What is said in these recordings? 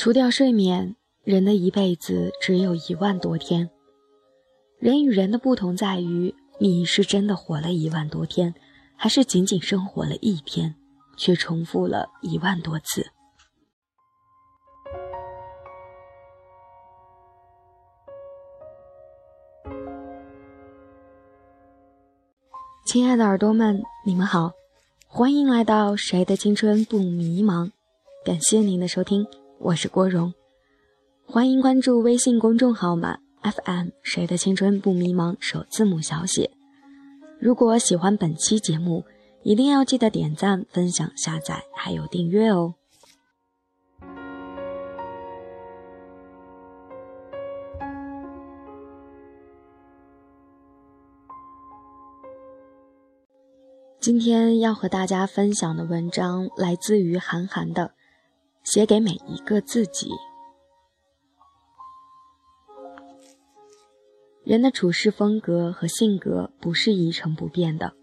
除掉睡眠，人的一辈子只有一万多天。人与人的不同在于，你是真的活了一万多天，还是仅仅生活了一天，却重复了一万多次。亲爱的耳朵们，你们好，欢迎来到《谁的青春不迷茫》，感谢您的收听，我是郭荣，欢迎关注微信公众号码 FM《谁的青春不迷茫》首字母小写。如果喜欢本期节目，一定要记得点赞、分享、下载，还有订阅哦。今天要和大家分享的文章来自于韩寒的《写给每一个自己》。人的处事风格和性格不是一成不变的，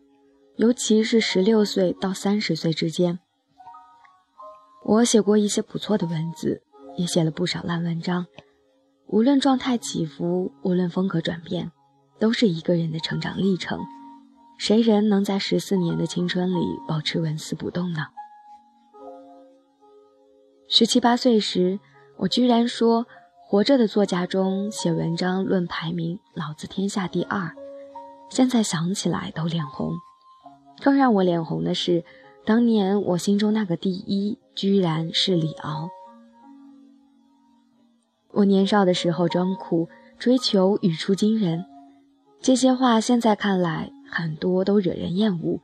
尤其是十六岁到三十岁之间。我写过一些不错的文字，也写了不少烂文章。无论状态起伏，无论风格转变，都是一个人的成长历程。谁人能在十四年的青春里保持纹丝不动呢？十七八岁时，我居然说活着的作家中写文章论排名，老子天下第二。现在想起来都脸红。更让我脸红的是，当年我心中那个第一，居然是李敖。我年少的时候装酷，追求语出惊人，这些话现在看来。很多都惹人厌恶，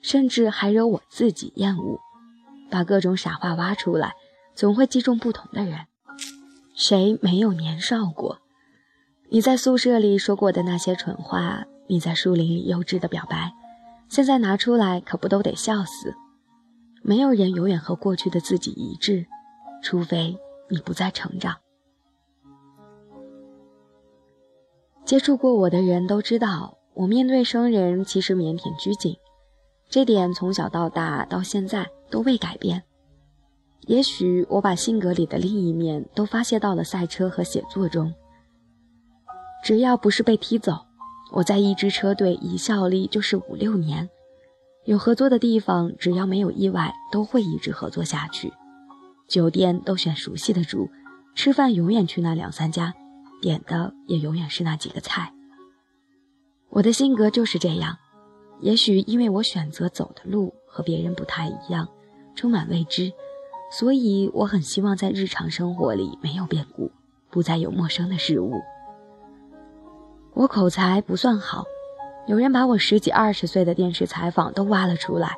甚至还惹我自己厌恶。把各种傻话挖出来，总会击中不同的人。谁没有年少过？你在宿舍里说过的那些蠢话，你在树林里幼稚的表白，现在拿出来可不都得笑死？没有人永远和过去的自己一致，除非你不再成长。接触过我的人都知道。我面对生人其实腼腆拘谨，这点从小到大到现在都未改变。也许我把性格里的另一面都发泄到了赛车和写作中。只要不是被踢走，我在一支车队一效力就是五六年。有合作的地方，只要没有意外，都会一直合作下去。酒店都选熟悉的住，吃饭永远去那两三家，点的也永远是那几个菜。我的性格就是这样，也许因为我选择走的路和别人不太一样，充满未知，所以我很希望在日常生活里没有变故，不再有陌生的事物。我口才不算好，有人把我十几二十岁的电视采访都挖了出来，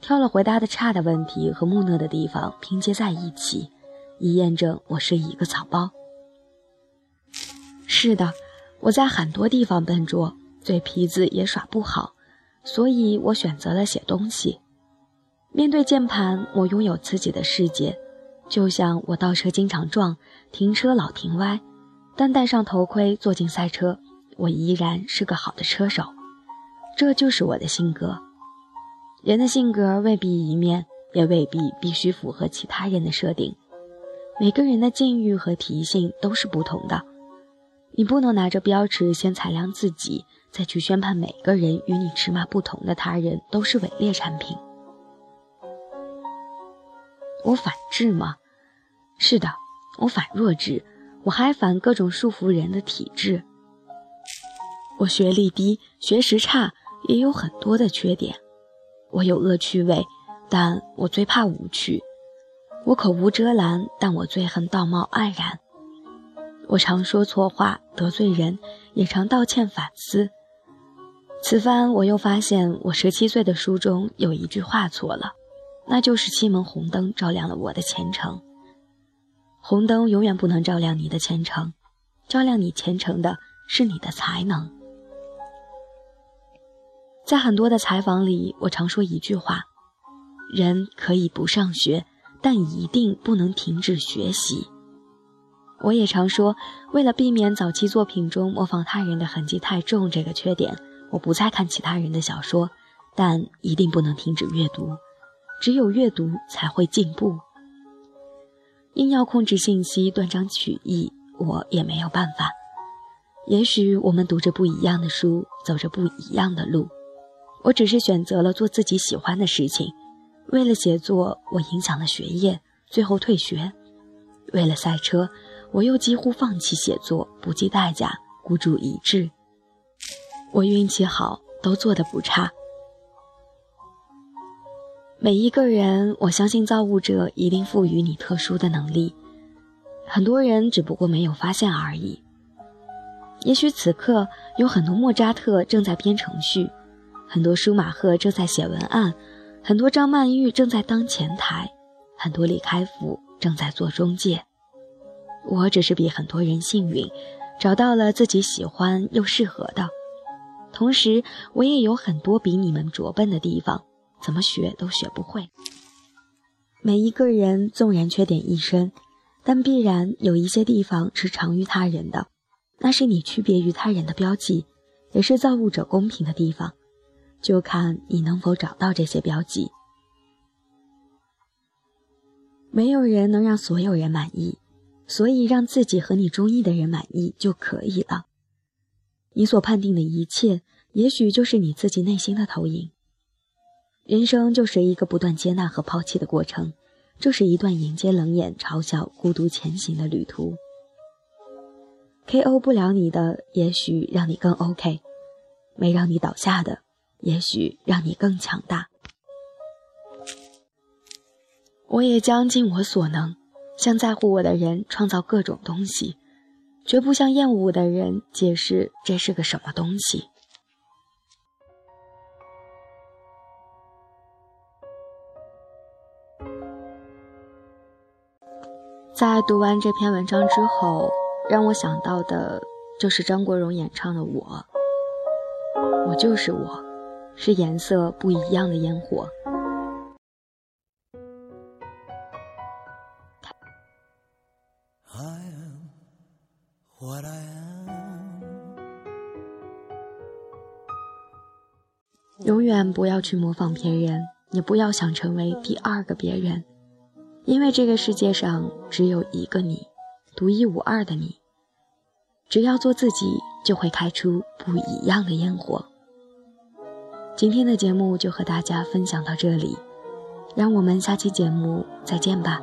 挑了回答的差的问题和木讷的地方拼接在一起，以验证我是一个草包。是的，我在很多地方笨拙。嘴皮子也耍不好，所以我选择了写东西。面对键盘，我拥有自己的世界，就像我倒车经常撞，停车老停歪，但戴上头盔坐进赛车，我依然是个好的车手。这就是我的性格。人的性格未必一面，也未必必须符合其他人的设定。每个人的境遇和脾性都是不同的，你不能拿着标尺先裁量自己。再去宣判每个人与你尺码不同的他人都是伪劣产品。我反智吗？是的，我反弱智，我还反各种束缚人的体制。我学历低，学识差，也有很多的缺点。我有恶趣味，但我最怕无趣。我口无遮拦，但我最恨道貌岸然。我常说错话得罪人，也常道歉反思。此番我又发现，我十七岁的书中有一句话错了，那就是七门红灯照亮了我的前程。红灯永远不能照亮你的前程，照亮你前程的是你的才能。在很多的采访里，我常说一句话：人可以不上学，但一定不能停止学习。我也常说，为了避免早期作品中模仿他人的痕迹太重这个缺点。我不再看其他人的小说，但一定不能停止阅读。只有阅读才会进步。硬要控制信息、断章取义，我也没有办法。也许我们读着不一样的书，走着不一样的路。我只是选择了做自己喜欢的事情。为了写作，我影响了学业，最后退学；为了赛车，我又几乎放弃写作，不计代价，孤注一掷。我运气好，都做得不差。每一个人，我相信造物者一定赋予你特殊的能力，很多人只不过没有发现而已。也许此刻有很多莫扎特正在编程序，很多舒马赫正在写文案，很多张曼玉正在当前台，很多李开复正在做中介。我只是比很多人幸运，找到了自己喜欢又适合的，同时我也有很多比你们拙笨的地方。怎么学都学不会。每一个人纵然缺点一身，但必然有一些地方是长于他人的，那是你区别于他人的标记，也是造物者公平的地方。就看你能否找到这些标记。没有人能让所有人满意，所以让自己和你中意的人满意就可以了。你所判定的一切，也许就是你自己内心的投影。人生就是一个不断接纳和抛弃的过程，就是一段迎接冷眼嘲笑、孤独前行的旅途。K.O. 不了你的，也许让你更 OK；没让你倒下的，也许让你更强大。我也将尽我所能，向在乎我的人创造各种东西，绝不向厌恶我的人解释这是个什么东西。在读完这篇文章之后，让我想到的就是张国荣演唱的《我》，我就是我，是颜色不一样的烟火。永远不要去模仿别人，也不要想成为第二个别人。因为这个世界上只有一个你，独一无二的你。只要做自己，就会开出不一样的烟火。今天的节目就和大家分享到这里，让我们下期节目再见吧。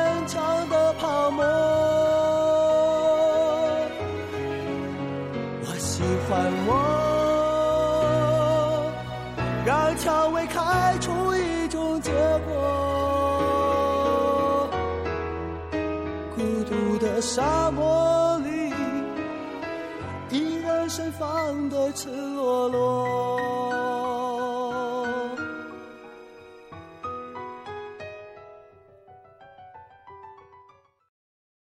孤独的沙漠里依然盛放的赤裸裸。